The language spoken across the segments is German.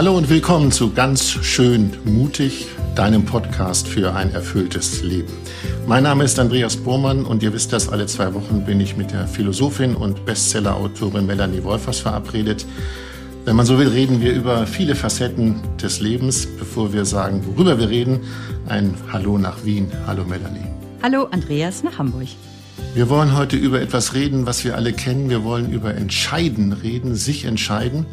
Hallo und willkommen zu Ganz schön mutig, deinem Podcast für ein erfülltes Leben. Mein Name ist Andreas Bormann und ihr wisst das, alle zwei Wochen bin ich mit der Philosophin und Bestsellerautorin Melanie Wolfers verabredet. Wenn man so will, reden wir über viele Facetten des Lebens. Bevor wir sagen, worüber wir reden, ein Hallo nach Wien. Hallo Melanie. Hallo Andreas nach Hamburg. Wir wollen heute über etwas reden, was wir alle kennen. Wir wollen über Entscheiden reden, sich entscheiden.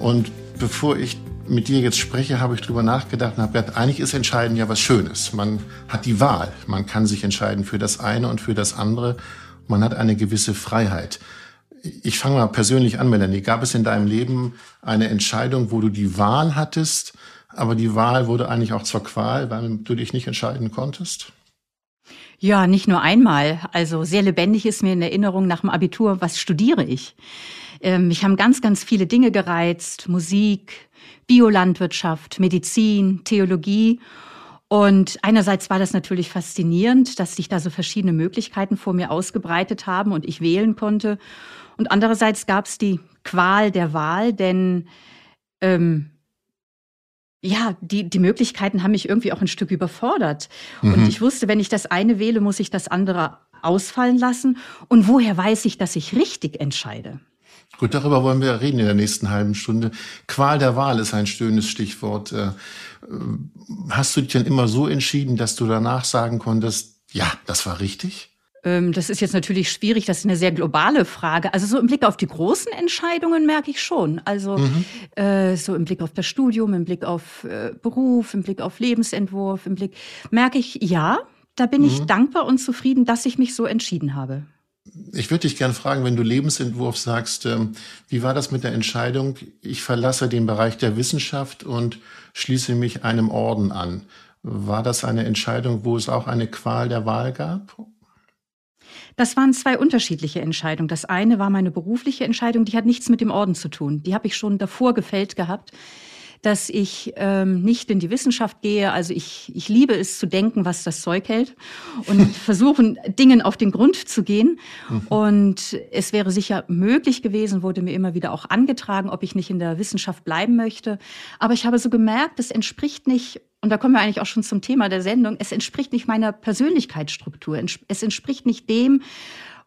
Und bevor ich mit dir jetzt spreche, habe ich drüber nachgedacht und habe gedacht, eigentlich ist Entscheiden ja was Schönes. Man hat die Wahl. Man kann sich entscheiden für das eine und für das andere. Man hat eine gewisse Freiheit. Ich fange mal persönlich an, Melanie. Gab es in deinem Leben eine Entscheidung, wo du die Wahl hattest, aber die Wahl wurde eigentlich auch zur Qual, weil du dich nicht entscheiden konntest? Ja, nicht nur einmal. Also sehr lebendig ist mir in Erinnerung nach dem Abitur, was studiere ich? Ähm, mich haben ganz, ganz viele Dinge gereizt. Musik, Biolandwirtschaft, Medizin, Theologie. Und einerseits war das natürlich faszinierend, dass sich da so verschiedene Möglichkeiten vor mir ausgebreitet haben und ich wählen konnte. Und andererseits gab es die Qual der Wahl, denn ähm, ja, die, die Möglichkeiten haben mich irgendwie auch ein Stück überfordert. Mhm. Und ich wusste, wenn ich das eine wähle, muss ich das andere ausfallen lassen. Und woher weiß ich, dass ich richtig entscheide? Gut, darüber wollen wir reden in der nächsten halben Stunde. Qual der Wahl ist ein schönes Stichwort. Äh, hast du dich denn immer so entschieden, dass du danach sagen konntest, ja, das war richtig? Ähm, das ist jetzt natürlich schwierig, das ist eine sehr globale Frage. Also so im Blick auf die großen Entscheidungen merke ich schon. Also mhm. äh, so im Blick auf das Studium, im Blick auf äh, Beruf, im Blick auf Lebensentwurf, im Blick merke ich, ja, da bin mhm. ich dankbar und zufrieden, dass ich mich so entschieden habe. Ich würde dich gerne fragen, wenn du Lebensentwurf sagst, ähm, wie war das mit der Entscheidung, ich verlasse den Bereich der Wissenschaft und schließe mich einem Orden an? War das eine Entscheidung, wo es auch eine Qual der Wahl gab? Das waren zwei unterschiedliche Entscheidungen. Das eine war meine berufliche Entscheidung, die hat nichts mit dem Orden zu tun. Die habe ich schon davor gefällt gehabt dass ich ähm, nicht in die Wissenschaft gehe. Also ich, ich liebe es zu denken, was das Zeug hält und versuchen, Dingen auf den Grund zu gehen. Mhm. Und es wäre sicher möglich gewesen, wurde mir immer wieder auch angetragen, ob ich nicht in der Wissenschaft bleiben möchte. Aber ich habe so gemerkt, es entspricht nicht und da kommen wir eigentlich auch schon zum Thema der Sendung, es entspricht nicht meiner Persönlichkeitsstruktur. Es entspricht nicht dem,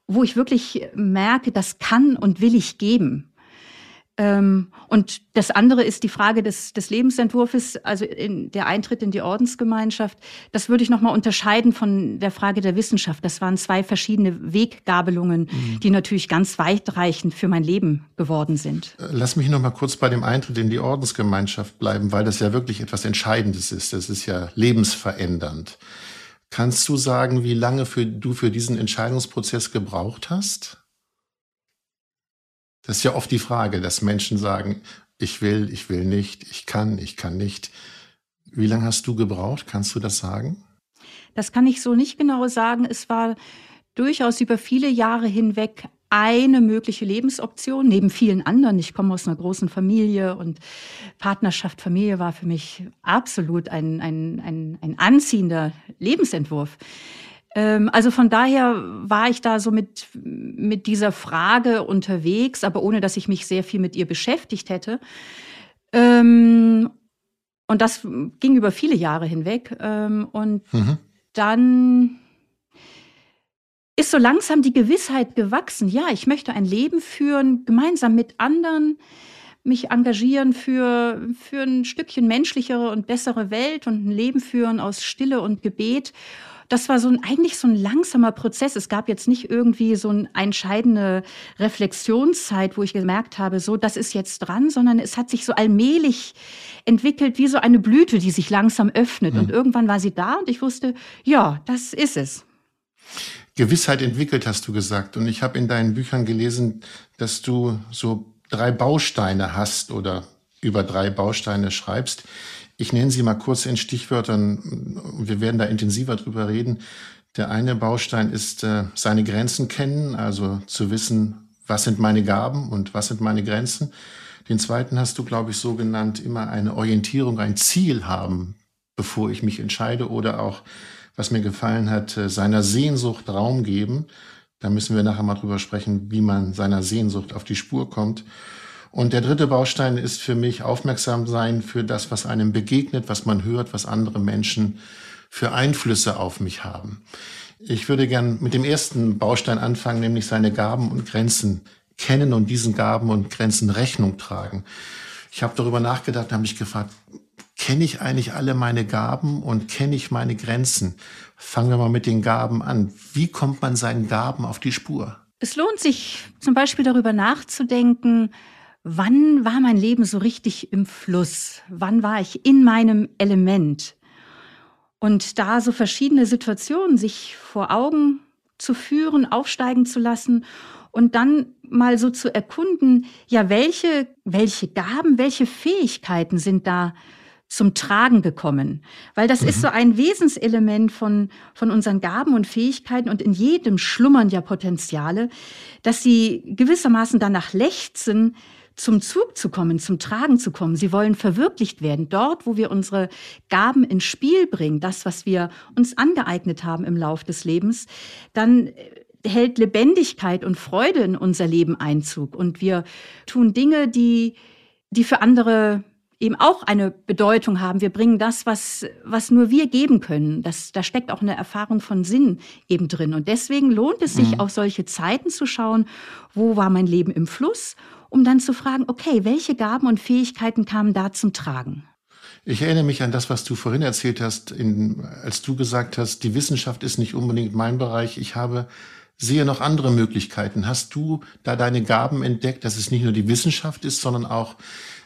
wo ich wirklich merke, das kann und will ich geben. Ähm, und das andere ist die Frage des, des Lebensentwurfs, also in, der Eintritt in die Ordensgemeinschaft. Das würde ich nochmal unterscheiden von der Frage der Wissenschaft. Das waren zwei verschiedene Weggabelungen, mhm. die natürlich ganz weitreichend für mein Leben geworden sind. Äh, lass mich nochmal kurz bei dem Eintritt in die Ordensgemeinschaft bleiben, weil das ja wirklich etwas Entscheidendes ist. Das ist ja lebensverändernd. Kannst du sagen, wie lange für, du für diesen Entscheidungsprozess gebraucht hast? Das ist ja oft die Frage, dass Menschen sagen, ich will, ich will nicht, ich kann, ich kann nicht. Wie lange hast du gebraucht? Kannst du das sagen? Das kann ich so nicht genau sagen. Es war durchaus über viele Jahre hinweg eine mögliche Lebensoption neben vielen anderen. Ich komme aus einer großen Familie und Partnerschaft, Familie war für mich absolut ein, ein, ein, ein anziehender Lebensentwurf. Ähm, also von daher war ich da so mit, mit dieser Frage unterwegs, aber ohne dass ich mich sehr viel mit ihr beschäftigt hätte. Ähm, und das ging über viele Jahre hinweg. Ähm, und mhm. dann ist so langsam die Gewissheit gewachsen, ja, ich möchte ein Leben führen, gemeinsam mit anderen, mich engagieren für, für ein Stückchen menschlichere und bessere Welt und ein Leben führen aus Stille und Gebet das war so ein, eigentlich so ein langsamer Prozess. Es gab jetzt nicht irgendwie so eine entscheidende Reflexionszeit, wo ich gemerkt habe, so, das ist jetzt dran, sondern es hat sich so allmählich entwickelt wie so eine Blüte, die sich langsam öffnet. Mhm. Und irgendwann war sie da und ich wusste, ja, das ist es. Gewissheit entwickelt, hast du gesagt. Und ich habe in deinen Büchern gelesen, dass du so drei Bausteine hast oder über drei Bausteine schreibst. Ich nenne sie mal kurz in Stichwörtern. Wir werden da intensiver drüber reden. Der eine Baustein ist äh, seine Grenzen kennen, also zu wissen, was sind meine Gaben und was sind meine Grenzen. Den zweiten hast du, glaube ich, so genannt, immer eine Orientierung, ein Ziel haben, bevor ich mich entscheide oder auch, was mir gefallen hat, äh, seiner Sehnsucht Raum geben. Da müssen wir nachher mal drüber sprechen, wie man seiner Sehnsucht auf die Spur kommt. Und der dritte Baustein ist für mich aufmerksam sein für das, was einem begegnet, was man hört, was andere Menschen für Einflüsse auf mich haben. Ich würde gern mit dem ersten Baustein anfangen, nämlich seine Gaben und Grenzen kennen und diesen Gaben und Grenzen Rechnung tragen. Ich habe darüber nachgedacht, habe mich gefragt, kenne ich eigentlich alle meine Gaben und kenne ich meine Grenzen? Fangen wir mal mit den Gaben an. Wie kommt man seinen Gaben auf die Spur? Es lohnt sich zum Beispiel darüber nachzudenken, wann war mein Leben so richtig im Fluss? Wann war ich in meinem Element? Und da so verschiedene Situationen sich vor Augen zu führen, aufsteigen zu lassen und dann mal so zu erkunden, ja, welche, welche Gaben, welche Fähigkeiten sind da zum Tragen gekommen. Weil das mhm. ist so ein Wesenselement von, von unseren Gaben und Fähigkeiten und in jedem schlummern ja Potenziale, dass sie gewissermaßen danach lechzen, zum Zug zu kommen, zum Tragen zu kommen. Sie wollen verwirklicht werden. Dort, wo wir unsere Gaben ins Spiel bringen, das, was wir uns angeeignet haben im Lauf des Lebens, dann hält Lebendigkeit und Freude in unser Leben Einzug. Und wir tun Dinge, die, die für andere eben auch eine Bedeutung haben. Wir bringen das, was, was nur wir geben können. Das, da steckt auch eine Erfahrung von Sinn eben drin. Und deswegen lohnt es sich, mhm. auf solche Zeiten zu schauen, wo war mein Leben im Fluss, um dann zu fragen, okay, welche Gaben und Fähigkeiten kamen da zum Tragen? Ich erinnere mich an das, was du vorhin erzählt hast, in, als du gesagt hast, die Wissenschaft ist nicht unbedingt mein Bereich. Ich habe sehe noch andere Möglichkeiten. Hast du da deine Gaben entdeckt, dass es nicht nur die Wissenschaft ist, sondern auch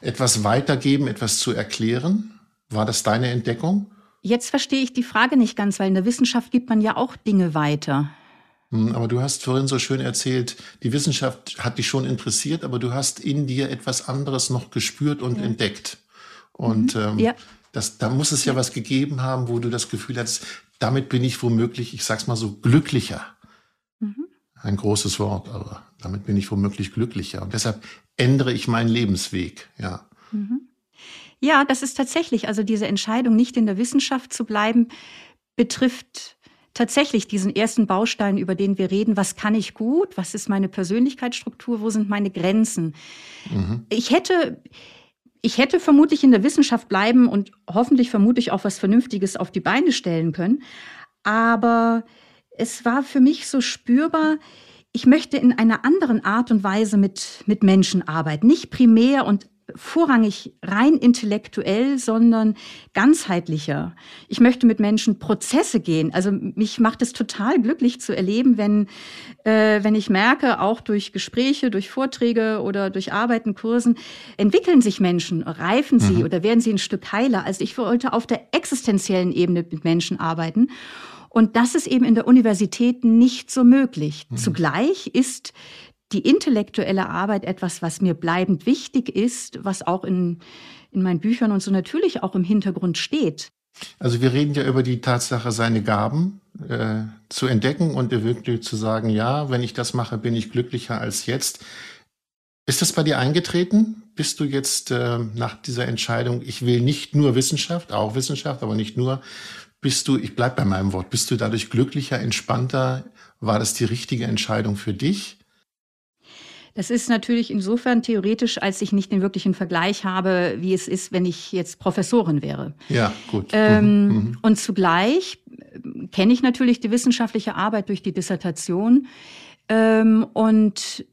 etwas weitergeben, etwas zu erklären? War das deine Entdeckung? Jetzt verstehe ich die Frage nicht ganz, weil in der Wissenschaft gibt man ja auch Dinge weiter. Hm, aber du hast vorhin so schön erzählt, die Wissenschaft hat dich schon interessiert, aber du hast in dir etwas anderes noch gespürt und ja. entdeckt. Und mhm. ähm, ja. das, da muss es ja was gegeben haben, wo du das Gefühl hast, damit bin ich womöglich, ich sag's mal so, glücklicher. Mhm. Ein großes Wort, aber damit bin ich womöglich glücklicher. Und deshalb ändere ich meinen Lebensweg, ja. Mhm. Ja, das ist tatsächlich, also diese Entscheidung, nicht in der Wissenschaft zu bleiben, betrifft tatsächlich diesen ersten Baustein, über den wir reden. Was kann ich gut? Was ist meine Persönlichkeitsstruktur? Wo sind meine Grenzen? Mhm. Ich hätte, ich hätte vermutlich in der Wissenschaft bleiben und hoffentlich vermutlich auch was Vernünftiges auf die Beine stellen können. Aber es war für mich so spürbar, ich möchte in einer anderen Art und Weise mit, mit Menschen arbeiten. Nicht primär und vorrangig rein intellektuell, sondern ganzheitlicher. Ich möchte mit Menschen Prozesse gehen. Also mich macht es total glücklich zu erleben, wenn, äh, wenn ich merke, auch durch Gespräche, durch Vorträge oder durch Arbeiten, Kursen, entwickeln sich Menschen, reifen sie mhm. oder werden sie ein Stück heiler. Also ich wollte auf der existenziellen Ebene mit Menschen arbeiten. Und das ist eben in der Universität nicht so möglich. Mhm. Zugleich ist die intellektuelle Arbeit etwas, was mir bleibend wichtig ist, was auch in, in meinen Büchern und so natürlich auch im Hintergrund steht. Also wir reden ja über die Tatsache, seine Gaben äh, zu entdecken und wirklich zu sagen, ja, wenn ich das mache, bin ich glücklicher als jetzt. Ist das bei dir eingetreten? Bist du jetzt äh, nach dieser Entscheidung, ich will nicht nur Wissenschaft, auch Wissenschaft, aber nicht nur, bist du, ich bleib bei meinem Wort, bist du dadurch glücklicher, entspannter? War das die richtige Entscheidung für dich? Das ist natürlich insofern theoretisch, als ich nicht den wirklichen Vergleich habe, wie es ist, wenn ich jetzt Professorin wäre. Ja, gut. Ähm, mhm. mhm. Und zugleich äh, kenne ich natürlich die wissenschaftliche Arbeit durch die Dissertation ähm, und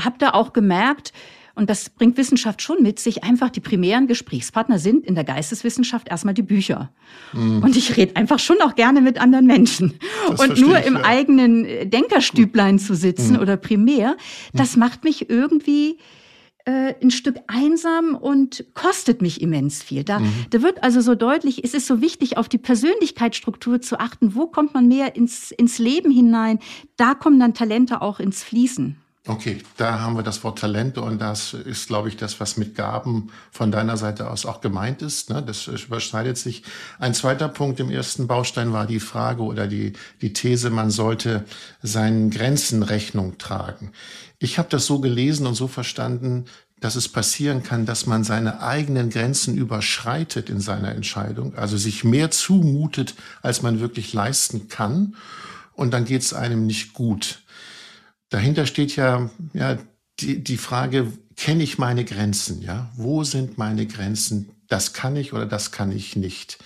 habe da auch gemerkt, und das bringt Wissenschaft schon mit sich. Einfach die primären Gesprächspartner sind in der Geisteswissenschaft erstmal die Bücher. Mhm. Und ich rede einfach schon auch gerne mit anderen Menschen. Das und nur ich, im ja. eigenen äh, Denkerstüblein zu sitzen mhm. oder primär, das mhm. macht mich irgendwie äh, ein Stück einsam und kostet mich immens viel. Da, mhm. da wird also so deutlich, es ist so wichtig, auf die Persönlichkeitsstruktur zu achten. Wo kommt man mehr ins, ins Leben hinein? Da kommen dann Talente auch ins Fließen. Okay, da haben wir das Wort Talente und das ist, glaube ich, das, was mit Gaben von deiner Seite aus auch gemeint ist. Ne? Das überschneidet sich. Ein zweiter Punkt im ersten Baustein war die Frage oder die, die These, man sollte seinen Grenzen Rechnung tragen. Ich habe das so gelesen und so verstanden, dass es passieren kann, dass man seine eigenen Grenzen überschreitet in seiner Entscheidung, also sich mehr zumutet, als man wirklich leisten kann. Und dann geht es einem nicht gut. Dahinter steht ja, ja die, die Frage, kenne ich meine Grenzen? Ja, wo sind meine Grenzen? Das kann ich oder das kann ich nicht.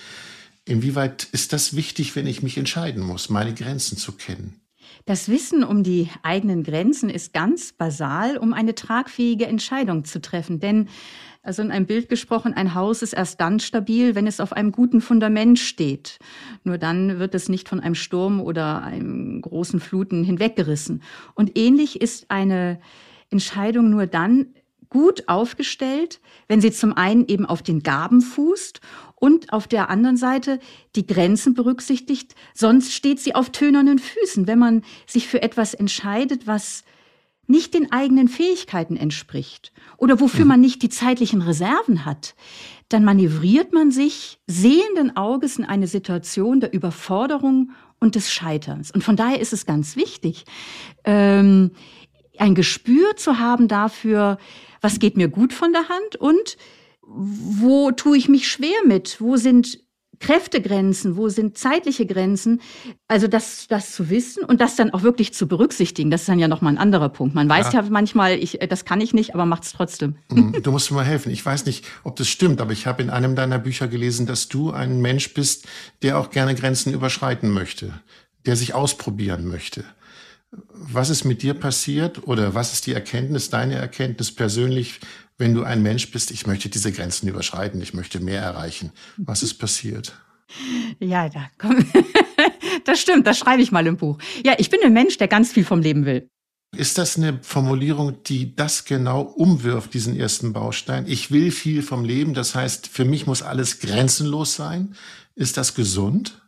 Inwieweit ist das wichtig, wenn ich mich entscheiden muss, meine Grenzen zu kennen? Das Wissen um die eigenen Grenzen ist ganz basal, um eine tragfähige Entscheidung zu treffen. Denn, also in einem Bild gesprochen, ein Haus ist erst dann stabil, wenn es auf einem guten Fundament steht. Nur dann wird es nicht von einem Sturm oder einem großen Fluten hinweggerissen. Und ähnlich ist eine Entscheidung nur dann gut aufgestellt, wenn sie zum einen eben auf den Gaben fußt und auf der anderen Seite die Grenzen berücksichtigt, sonst steht sie auf tönernen Füßen, wenn man sich für etwas entscheidet, was nicht den eigenen Fähigkeiten entspricht oder wofür man nicht die zeitlichen Reserven hat, dann manövriert man sich sehenden Auges in eine Situation der Überforderung und des Scheiterns. Und von daher ist es ganz wichtig, ähm, ein Gespür zu haben dafür, was geht mir gut von der Hand und wo tue ich mich schwer mit? Wo sind Kräftegrenzen, wo sind zeitliche Grenzen? Also das, das zu wissen und das dann auch wirklich zu berücksichtigen, das ist dann ja nochmal ein anderer Punkt. Man weiß ja, ja manchmal, ich, das kann ich nicht, aber macht es trotzdem. Mhm, du musst mir mal helfen. Ich weiß nicht, ob das stimmt, aber ich habe in einem deiner Bücher gelesen, dass du ein Mensch bist, der auch gerne Grenzen überschreiten möchte, der sich ausprobieren möchte. Was ist mit dir passiert oder was ist die Erkenntnis, deine Erkenntnis persönlich, wenn du ein Mensch bist, ich möchte diese Grenzen überschreiten, ich möchte mehr erreichen? Was ist passiert? Ja, da komm. das stimmt, das schreibe ich mal im Buch. Ja, ich bin ein Mensch, der ganz viel vom Leben will. Ist das eine Formulierung, die das genau umwirft, diesen ersten Baustein? Ich will viel vom Leben, das heißt, für mich muss alles grenzenlos sein. Ist das gesund?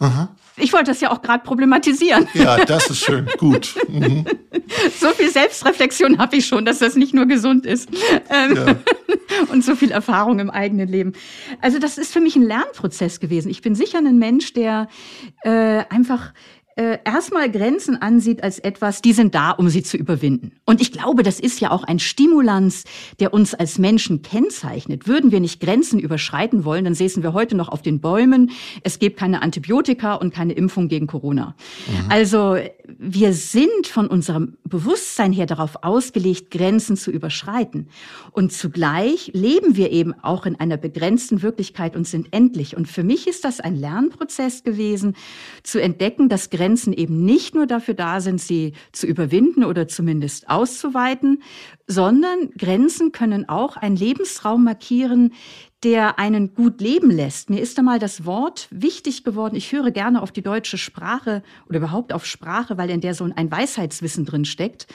Aha. Ich wollte das ja auch gerade problematisieren. Ja, das ist schön, gut. Mhm. So viel Selbstreflexion habe ich schon, dass das nicht nur gesund ist. Ähm, ja. Und so viel Erfahrung im eigenen Leben. Also das ist für mich ein Lernprozess gewesen. Ich bin sicher ein Mensch, der äh, einfach äh, erstmal Grenzen ansieht als etwas, die sind da, um sie zu überwinden. Und ich glaube, das ist ja auch ein Stimulans, der uns als Menschen kennzeichnet. Würden wir nicht Grenzen überschreiten wollen, dann säßen wir heute noch auf den Bäumen. Es gibt keine Antibiotika und keine Impfung gegen Corona. Mhm. Also wir sind von unserem Bewusstsein her darauf ausgelegt, Grenzen zu überschreiten. Und zugleich leben wir eben auch in einer begrenzten Wirklichkeit und sind endlich. Und für mich ist das ein Lernprozess gewesen, zu entdecken, dass Grenzen eben nicht nur dafür da sind, sie zu überwinden oder zumindest auszuweiten, sondern Grenzen können auch einen Lebensraum markieren, der einen gut leben lässt. Mir ist einmal das Wort wichtig geworden. Ich höre gerne auf die deutsche Sprache oder überhaupt auf Sprache, weil in der so ein Weisheitswissen drin steckt.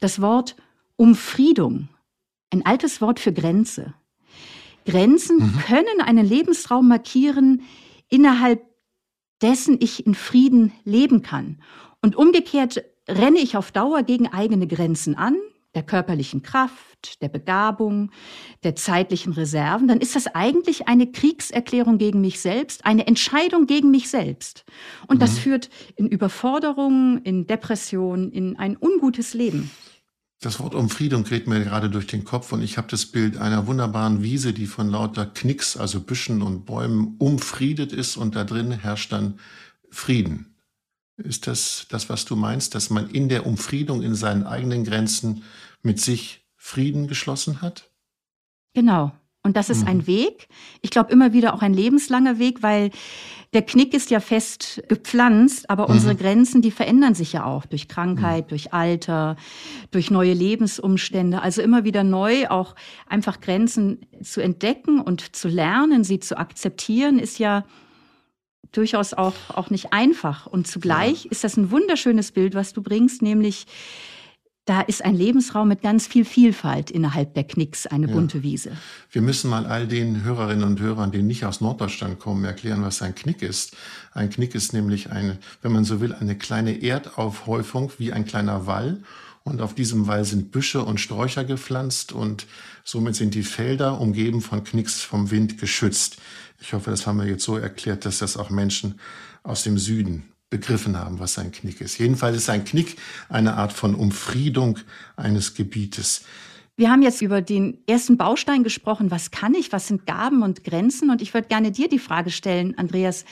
Das Wort Umfriedung. Ein altes Wort für Grenze. Grenzen mhm. können einen Lebensraum markieren, innerhalb dessen ich in Frieden leben kann. Und umgekehrt renne ich auf Dauer gegen eigene Grenzen an, der körperlichen Kraft, der Begabung, der zeitlichen Reserven, dann ist das eigentlich eine Kriegserklärung gegen mich selbst, eine Entscheidung gegen mich selbst. Und mhm. das führt in Überforderung, in Depression, in ein ungutes Leben. Das Wort Umfriedung geht mir gerade durch den Kopf und ich habe das Bild einer wunderbaren Wiese, die von lauter Knicks, also Büschen und Bäumen umfriedet ist und da drin herrscht dann Frieden. Ist das das, was du meinst, dass man in der Umfriedung in seinen eigenen Grenzen mit sich Frieden geschlossen hat? Genau. Und das ist mhm. ein Weg. Ich glaube immer wieder auch ein lebenslanger Weg, weil der Knick ist ja fest gepflanzt, aber mhm. unsere Grenzen, die verändern sich ja auch durch Krankheit, mhm. durch Alter, durch neue Lebensumstände. Also immer wieder neu auch einfach Grenzen zu entdecken und zu lernen, sie zu akzeptieren, ist ja durchaus auch, auch nicht einfach. Und zugleich ja. ist das ein wunderschönes Bild, was du bringst, nämlich da ist ein Lebensraum mit ganz viel Vielfalt innerhalb der Knicks, eine ja. bunte Wiese. Wir müssen mal all den Hörerinnen und Hörern, die nicht aus Norddeutschland kommen, erklären, was ein Knick ist. Ein Knick ist nämlich eine, wenn man so will, eine kleine Erdaufhäufung wie ein kleiner Wall. Und auf diesem Wall sind Büsche und Sträucher gepflanzt und somit sind die Felder umgeben von Knicks vom Wind geschützt. Ich hoffe, das haben wir jetzt so erklärt, dass das auch Menschen aus dem Süden begriffen haben, was ein Knick ist. Jedenfalls ist ein Knick eine Art von Umfriedung eines Gebietes. Wir haben jetzt über den ersten Baustein gesprochen. Was kann ich? Was sind Gaben und Grenzen? Und ich würde gerne dir die Frage stellen, Andreas,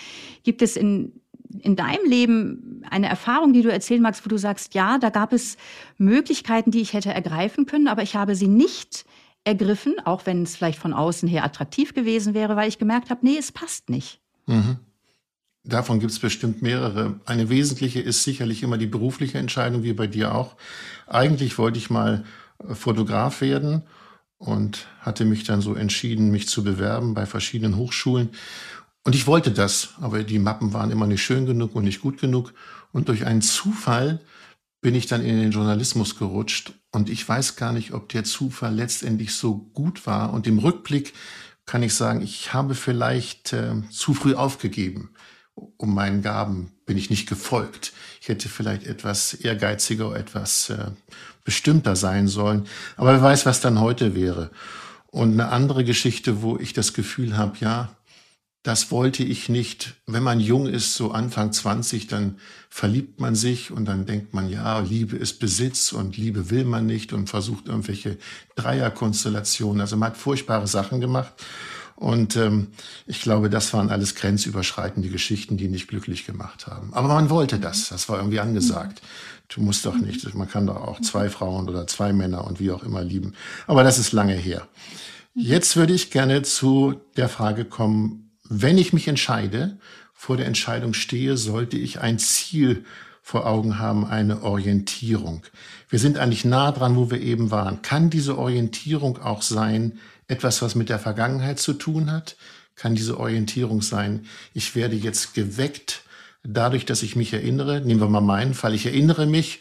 gibt es in, in deinem Leben eine Erfahrung, die du erzählen magst, wo du sagst, ja, da gab es Möglichkeiten, die ich hätte ergreifen können, aber ich habe sie nicht ergriffen, auch wenn es vielleicht von außen her attraktiv gewesen wäre, weil ich gemerkt habe, nee, es passt nicht. Mhm. Davon gibt es bestimmt mehrere. Eine wesentliche ist sicherlich immer die berufliche Entscheidung, wie bei dir auch. Eigentlich wollte ich mal äh, Fotograf werden und hatte mich dann so entschieden, mich zu bewerben bei verschiedenen Hochschulen. Und ich wollte das, aber die Mappen waren immer nicht schön genug und nicht gut genug. Und durch einen Zufall bin ich dann in den Journalismus gerutscht. Und ich weiß gar nicht, ob der Zufall letztendlich so gut war. Und im Rückblick kann ich sagen, ich habe vielleicht äh, zu früh aufgegeben. Um meinen Gaben bin ich nicht gefolgt. Ich hätte vielleicht etwas ehrgeiziger, etwas äh, bestimmter sein sollen. Aber wer weiß, was dann heute wäre. Und eine andere Geschichte, wo ich das Gefühl habe, ja, das wollte ich nicht. Wenn man jung ist, so Anfang 20, dann verliebt man sich und dann denkt man, ja, Liebe ist Besitz und Liebe will man nicht und versucht irgendwelche Dreierkonstellationen. Also man hat furchtbare Sachen gemacht. Und ähm, ich glaube, das waren alles grenzüberschreitende Geschichten, die nicht glücklich gemacht haben. Aber man wollte das. Das war irgendwie angesagt. Du musst doch nicht. Man kann doch auch zwei Frauen oder zwei Männer und wie auch immer lieben. Aber das ist lange her. Jetzt würde ich gerne zu der Frage kommen, wenn ich mich entscheide, vor der Entscheidung stehe, sollte ich ein Ziel vor Augen haben, eine Orientierung. Wir sind eigentlich nah dran, wo wir eben waren. Kann diese Orientierung auch sein, etwas, was mit der Vergangenheit zu tun hat? Kann diese Orientierung sein, ich werde jetzt geweckt dadurch, dass ich mich erinnere? Nehmen wir mal meinen Fall, ich erinnere mich,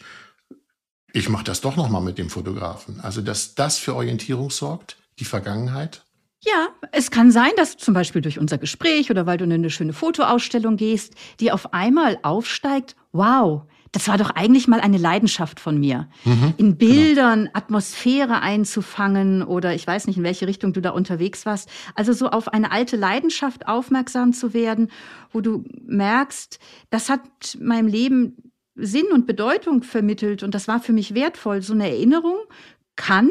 ich mache das doch nochmal mit dem Fotografen. Also, dass das für Orientierung sorgt, die Vergangenheit? Ja, es kann sein, dass zum Beispiel durch unser Gespräch oder weil du in eine schöne Fotoausstellung gehst, die auf einmal aufsteigt, wow, das war doch eigentlich mal eine Leidenschaft von mir. Mhm, in genau. Bildern genau. Atmosphäre einzufangen oder ich weiß nicht, in welche Richtung du da unterwegs warst. Also so auf eine alte Leidenschaft aufmerksam zu werden, wo du merkst, das hat meinem Leben Sinn und Bedeutung vermittelt und das war für mich wertvoll. So eine Erinnerung kann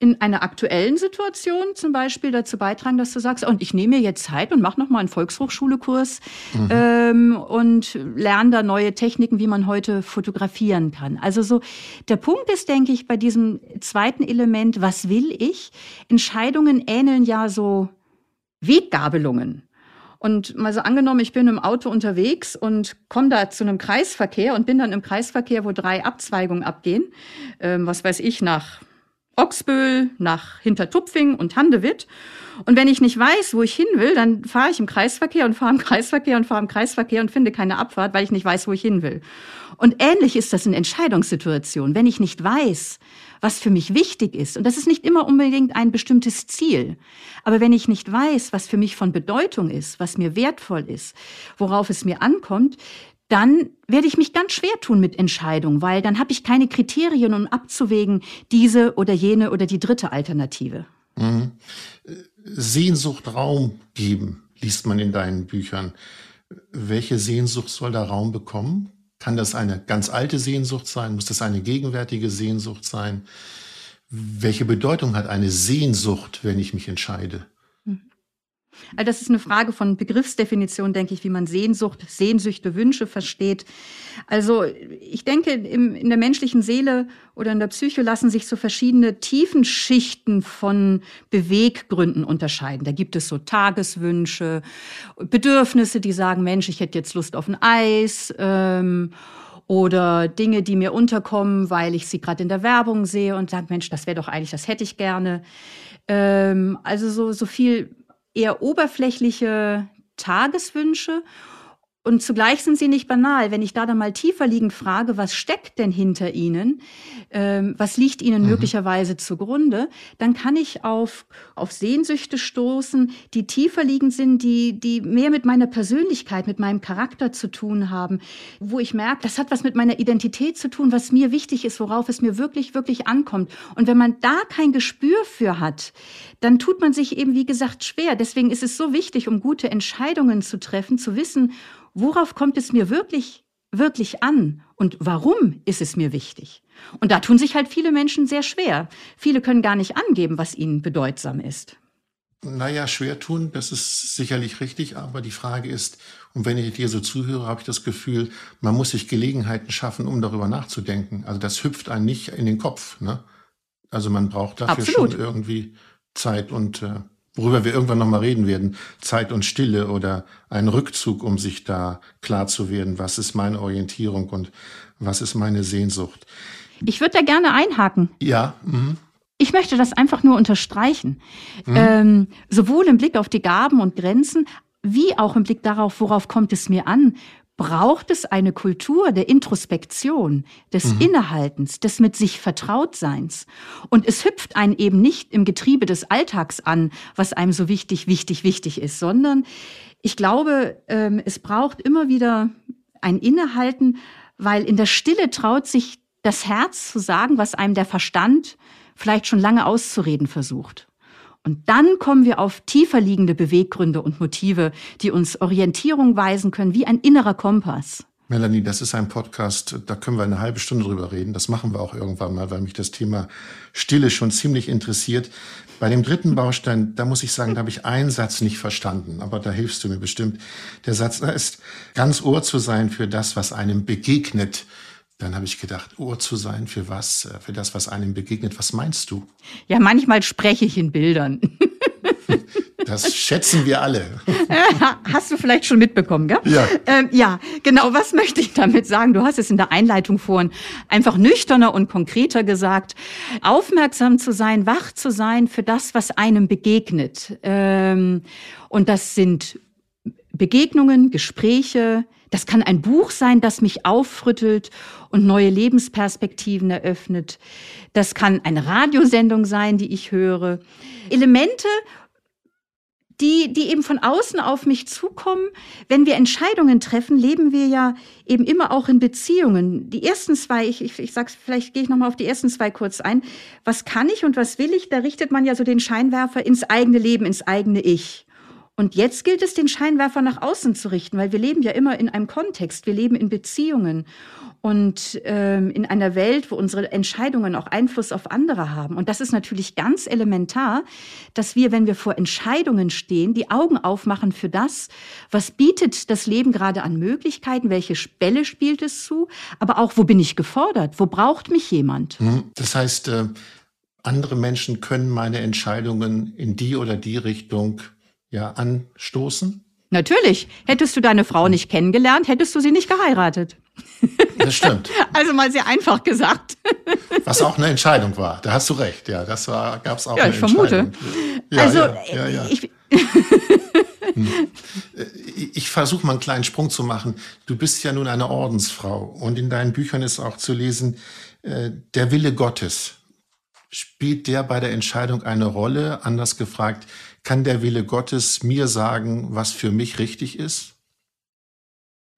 in einer aktuellen Situation zum Beispiel dazu beitragen, dass du sagst, und ich nehme mir jetzt Zeit und mache nochmal einen Volkshochschulekurs mhm. ähm, und lerne da neue Techniken, wie man heute fotografieren kann. Also so, der Punkt ist, denke ich, bei diesem zweiten Element, was will ich? Entscheidungen ähneln ja so Weggabelungen. Und mal so angenommen, ich bin im Auto unterwegs und komme da zu einem Kreisverkehr und bin dann im Kreisverkehr, wo drei Abzweigungen abgehen, ähm, was weiß ich, nach Ochsböhl nach Hintertupfing und Handewitt. Und wenn ich nicht weiß, wo ich hin will, dann fahre ich im Kreisverkehr und fahre im Kreisverkehr und fahre im Kreisverkehr und finde keine Abfahrt, weil ich nicht weiß, wo ich hin will. Und ähnlich ist das in Entscheidungssituationen. Wenn ich nicht weiß, was für mich wichtig ist, und das ist nicht immer unbedingt ein bestimmtes Ziel, aber wenn ich nicht weiß, was für mich von Bedeutung ist, was mir wertvoll ist, worauf es mir ankommt, dann werde ich mich ganz schwer tun mit Entscheidungen, weil dann habe ich keine Kriterien, um abzuwägen, diese oder jene oder die dritte Alternative. Mhm. Sehnsucht Raum geben, liest man in deinen Büchern. Welche Sehnsucht soll da Raum bekommen? Kann das eine ganz alte Sehnsucht sein? Muss das eine gegenwärtige Sehnsucht sein? Welche Bedeutung hat eine Sehnsucht, wenn ich mich entscheide? Also das ist eine Frage von Begriffsdefinition, denke ich, wie man Sehnsucht, Sehnsüchte, Wünsche versteht. Also ich denke, im, in der menschlichen Seele oder in der Psyche lassen sich so verschiedene Tiefenschichten von Beweggründen unterscheiden. Da gibt es so Tageswünsche, Bedürfnisse, die sagen, Mensch, ich hätte jetzt Lust auf ein Eis. Ähm, oder Dinge, die mir unterkommen, weil ich sie gerade in der Werbung sehe und sage, Mensch, das wäre doch eigentlich, das hätte ich gerne. Ähm, also so, so viel eher oberflächliche Tageswünsche und zugleich sind sie nicht banal. Wenn ich da dann mal tiefer liegend frage, was steckt denn hinter ihnen, ähm, was liegt ihnen mhm. möglicherweise zugrunde, dann kann ich auf, auf Sehnsüchte stoßen, die tiefer liegend sind, die, die mehr mit meiner Persönlichkeit, mit meinem Charakter zu tun haben, wo ich merke, das hat was mit meiner Identität zu tun, was mir wichtig ist, worauf es mir wirklich, wirklich ankommt. Und wenn man da kein Gespür für hat, dann tut man sich eben, wie gesagt, schwer. Deswegen ist es so wichtig, um gute Entscheidungen zu treffen, zu wissen, worauf kommt es mir wirklich wirklich an und warum ist es mir wichtig? Und da tun sich halt viele Menschen sehr schwer. Viele können gar nicht angeben, was ihnen bedeutsam ist. Naja, schwer tun, das ist sicherlich richtig, aber die Frage ist, und wenn ich dir so zuhöre, habe ich das Gefühl, man muss sich Gelegenheiten schaffen, um darüber nachzudenken. Also das hüpft einen nicht in den Kopf. Ne? Also man braucht dafür Absolut. schon irgendwie Zeit und äh, worüber wir irgendwann nochmal reden werden, Zeit und Stille oder ein Rückzug, um sich da klar zu werden, was ist meine Orientierung und was ist meine Sehnsucht. Ich würde da gerne einhaken. Ja. Mhm. Ich möchte das einfach nur unterstreichen. Mhm. Ähm, sowohl im Blick auf die Gaben und Grenzen, wie auch im Blick darauf, worauf kommt es mir an, braucht es eine Kultur der Introspektion, des mhm. Innehaltens, des mit sich Vertrautseins. Und es hüpft einen eben nicht im Getriebe des Alltags an, was einem so wichtig, wichtig, wichtig ist, sondern ich glaube, ähm, es braucht immer wieder ein Innehalten, weil in der Stille traut sich das Herz zu sagen, was einem der Verstand vielleicht schon lange auszureden versucht. Und dann kommen wir auf tiefer liegende Beweggründe und Motive, die uns Orientierung weisen können, wie ein innerer Kompass. Melanie, das ist ein Podcast, da können wir eine halbe Stunde drüber reden. Das machen wir auch irgendwann mal, weil mich das Thema Stille schon ziemlich interessiert. Bei dem dritten Baustein, da muss ich sagen, da habe ich einen Satz nicht verstanden, aber da hilfst du mir bestimmt. Der Satz da ist, ganz Ohr zu sein für das, was einem begegnet. Dann habe ich gedacht, Ohr zu sein für was, äh, für das, was einem begegnet. Was meinst du? Ja, manchmal spreche ich in Bildern. Das schätzen wir alle. Hast du vielleicht schon mitbekommen, gell? Ja. Ähm, ja, genau. Was möchte ich damit sagen? Du hast es in der Einleitung vorhin einfach nüchterner und konkreter gesagt. Aufmerksam zu sein, wach zu sein für das, was einem begegnet. Ähm, und das sind Begegnungen, Gespräche, das kann ein Buch sein, das mich aufrüttelt und neue Lebensperspektiven eröffnet. Das kann eine Radiosendung sein, die ich höre. Elemente, die, die eben von außen auf mich zukommen. Wenn wir Entscheidungen treffen, leben wir ja eben immer auch in Beziehungen. Die ersten zwei, ich, ich, ich sag's, vielleicht gehe ich nochmal auf die ersten zwei kurz ein. Was kann ich und was will ich? Da richtet man ja so den Scheinwerfer ins eigene Leben, ins eigene Ich. Und jetzt gilt es, den Scheinwerfer nach außen zu richten, weil wir leben ja immer in einem Kontext, wir leben in Beziehungen und ähm, in einer Welt, wo unsere Entscheidungen auch Einfluss auf andere haben. Und das ist natürlich ganz elementar, dass wir, wenn wir vor Entscheidungen stehen, die Augen aufmachen für das, was bietet das Leben gerade an Möglichkeiten, welche Spelle spielt es zu, aber auch, wo bin ich gefordert, wo braucht mich jemand. Hm, das heißt, äh, andere Menschen können meine Entscheidungen in die oder die Richtung ja anstoßen? Natürlich. Hättest du deine Frau nicht kennengelernt, hättest du sie nicht geheiratet. Das stimmt. Also mal sehr einfach gesagt. Was auch eine Entscheidung war. Da hast du recht. Ja, das war, gab es auch ja, ich vermute. Ja, also, ja, ja, ich, hm. ich versuche mal einen kleinen Sprung zu machen. Du bist ja nun eine Ordensfrau und in deinen Büchern ist auch zu lesen, äh, der Wille Gottes. Spielt der bei der Entscheidung eine Rolle? Anders gefragt, kann der Wille Gottes mir sagen, was für mich richtig ist?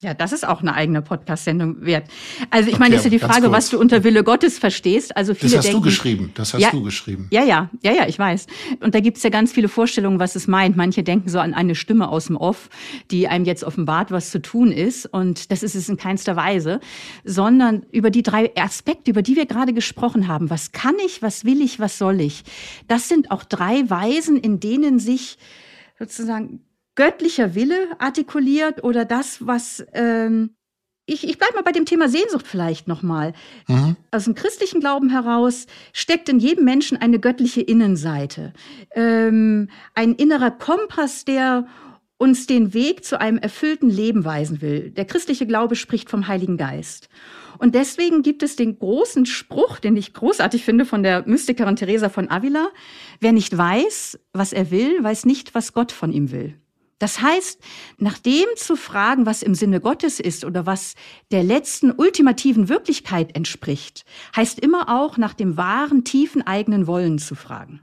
Ja, das ist auch eine eigene Podcast-Sendung wert. Also ich okay, meine, das ist ja die Frage, was du unter Wille Gottes verstehst. Also viele das hast denken, du geschrieben. Das hast ja, du geschrieben. Ja, ja, ja, ja, ich weiß. Und da gibt's ja ganz viele Vorstellungen, was es meint. Manche denken so an eine Stimme aus dem Off, die einem jetzt offenbart, was zu tun ist. Und das ist es in keinster Weise, sondern über die drei Aspekte, über die wir gerade gesprochen haben. Was kann ich, was will ich, was soll ich? Das sind auch drei Weisen, in denen sich sozusagen göttlicher Wille artikuliert oder das, was ähm, ich, ich bleibe mal bei dem Thema Sehnsucht vielleicht nochmal. Mhm. Aus dem christlichen Glauben heraus steckt in jedem Menschen eine göttliche Innenseite. Ähm, ein innerer Kompass, der uns den Weg zu einem erfüllten Leben weisen will. Der christliche Glaube spricht vom Heiligen Geist. Und deswegen gibt es den großen Spruch, den ich großartig finde, von der Mystikerin Teresa von Avila. Wer nicht weiß, was er will, weiß nicht, was Gott von ihm will. Das heißt, nach dem zu fragen, was im Sinne Gottes ist oder was der letzten ultimativen Wirklichkeit entspricht, heißt immer auch nach dem wahren, tiefen eigenen Wollen zu fragen.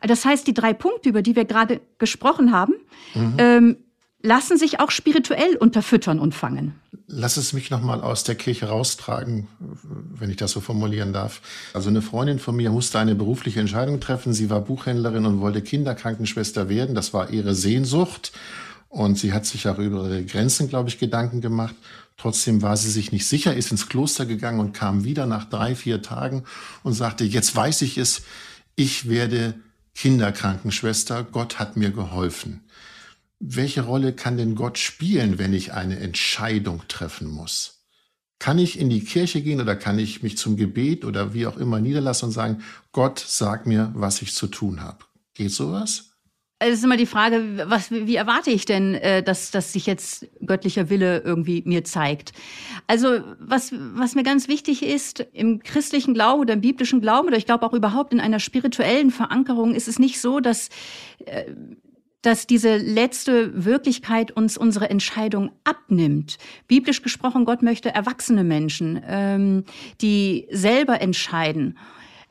Das heißt, die drei Punkte, über die wir gerade gesprochen haben, mhm. ähm, lassen sich auch spirituell unterfüttern und fangen. Lass es mich noch mal aus der Kirche raustragen, wenn ich das so formulieren darf. Also eine Freundin von mir musste eine berufliche Entscheidung treffen. Sie war Buchhändlerin und wollte Kinderkrankenschwester werden. Das war ihre Sehnsucht. Und sie hat sich auch über ihre Grenzen, glaube ich, Gedanken gemacht. Trotzdem war sie sich nicht sicher, ist ins Kloster gegangen und kam wieder nach drei, vier Tagen und sagte, jetzt weiß ich es, ich werde Kinderkrankenschwester, Gott hat mir geholfen. Welche Rolle kann denn Gott spielen, wenn ich eine Entscheidung treffen muss? Kann ich in die Kirche gehen oder kann ich mich zum Gebet oder wie auch immer niederlassen und sagen, Gott, sag mir, was ich zu tun habe? Geht sowas? Also es ist immer die Frage, was, wie erwarte ich denn, äh, dass, dass sich jetzt göttlicher Wille irgendwie mir zeigt? Also was, was mir ganz wichtig ist, im christlichen Glauben oder im biblischen Glauben oder ich glaube auch überhaupt in einer spirituellen Verankerung ist es nicht so, dass äh, dass diese letzte Wirklichkeit uns unsere Entscheidung abnimmt. Biblisch gesprochen, Gott möchte erwachsene Menschen, ähm, die selber entscheiden.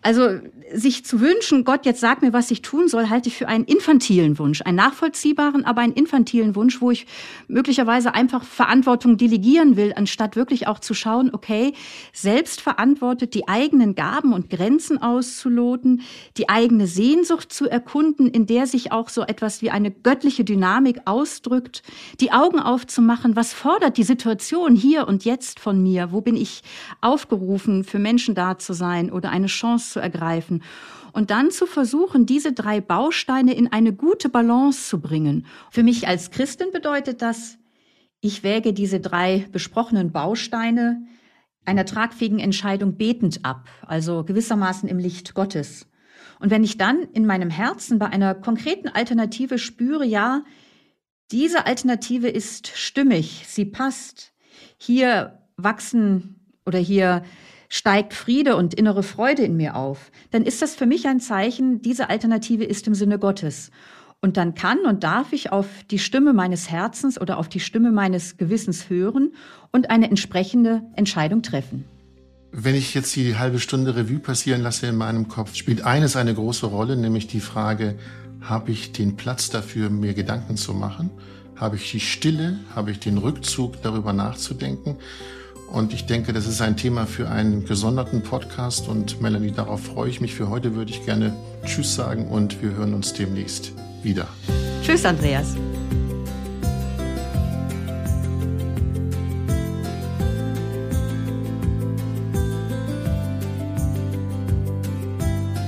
Also sich zu wünschen, Gott, jetzt sag mir, was ich tun soll, halte ich für einen infantilen Wunsch, einen nachvollziehbaren, aber einen infantilen Wunsch, wo ich möglicherweise einfach Verantwortung delegieren will, anstatt wirklich auch zu schauen, okay, selbst verantwortet die eigenen Gaben und Grenzen auszuloten, die eigene Sehnsucht zu erkunden, in der sich auch so etwas wie eine göttliche Dynamik ausdrückt, die Augen aufzumachen, was fordert die Situation hier und jetzt von mir, wo bin ich aufgerufen, für Menschen da zu sein oder eine Chance zu ergreifen und dann zu versuchen, diese drei Bausteine in eine gute Balance zu bringen. Für mich als Christin bedeutet das, ich wäge diese drei besprochenen Bausteine einer tragfähigen Entscheidung betend ab, also gewissermaßen im Licht Gottes. Und wenn ich dann in meinem Herzen bei einer konkreten Alternative spüre, ja, diese Alternative ist stimmig, sie passt, hier wachsen oder hier steigt Friede und innere Freude in mir auf, dann ist das für mich ein Zeichen, diese Alternative ist im Sinne Gottes. Und dann kann und darf ich auf die Stimme meines Herzens oder auf die Stimme meines Gewissens hören und eine entsprechende Entscheidung treffen. Wenn ich jetzt die halbe Stunde Revue passieren lasse in meinem Kopf, spielt eines eine große Rolle, nämlich die Frage, habe ich den Platz dafür, mir Gedanken zu machen? Habe ich die Stille? Habe ich den Rückzug, darüber nachzudenken? Und ich denke, das ist ein Thema für einen gesonderten Podcast. Und Melanie, darauf freue ich mich. Für heute würde ich gerne Tschüss sagen und wir hören uns demnächst wieder. Tschüss, Andreas.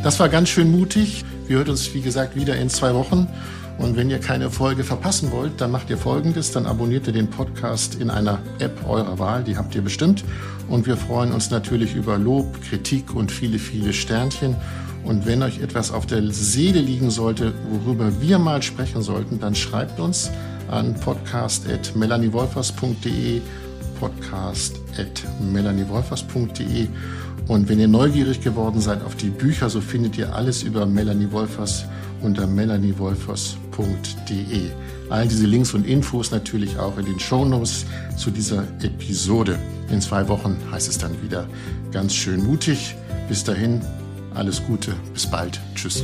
Das war ganz schön mutig. Wir hören uns, wie gesagt, wieder in zwei Wochen. Und wenn ihr keine Folge verpassen wollt, dann macht ihr folgendes, dann abonniert ihr den Podcast in einer App eurer Wahl, die habt ihr bestimmt. Und wir freuen uns natürlich über Lob, Kritik und viele, viele Sternchen. Und wenn euch etwas auf der Seele liegen sollte, worüber wir mal sprechen sollten, dann schreibt uns an podcast.melaniewolfers.de podcast.melaniewolfers.de und wenn ihr neugierig geworden seid auf die Bücher, so findet ihr alles über Melanie Wolfers unter melaniewolfers.de. All diese Links und Infos natürlich auch in den Shownotes zu dieser Episode. In zwei Wochen heißt es dann wieder ganz schön mutig. Bis dahin, alles Gute, bis bald. Tschüss.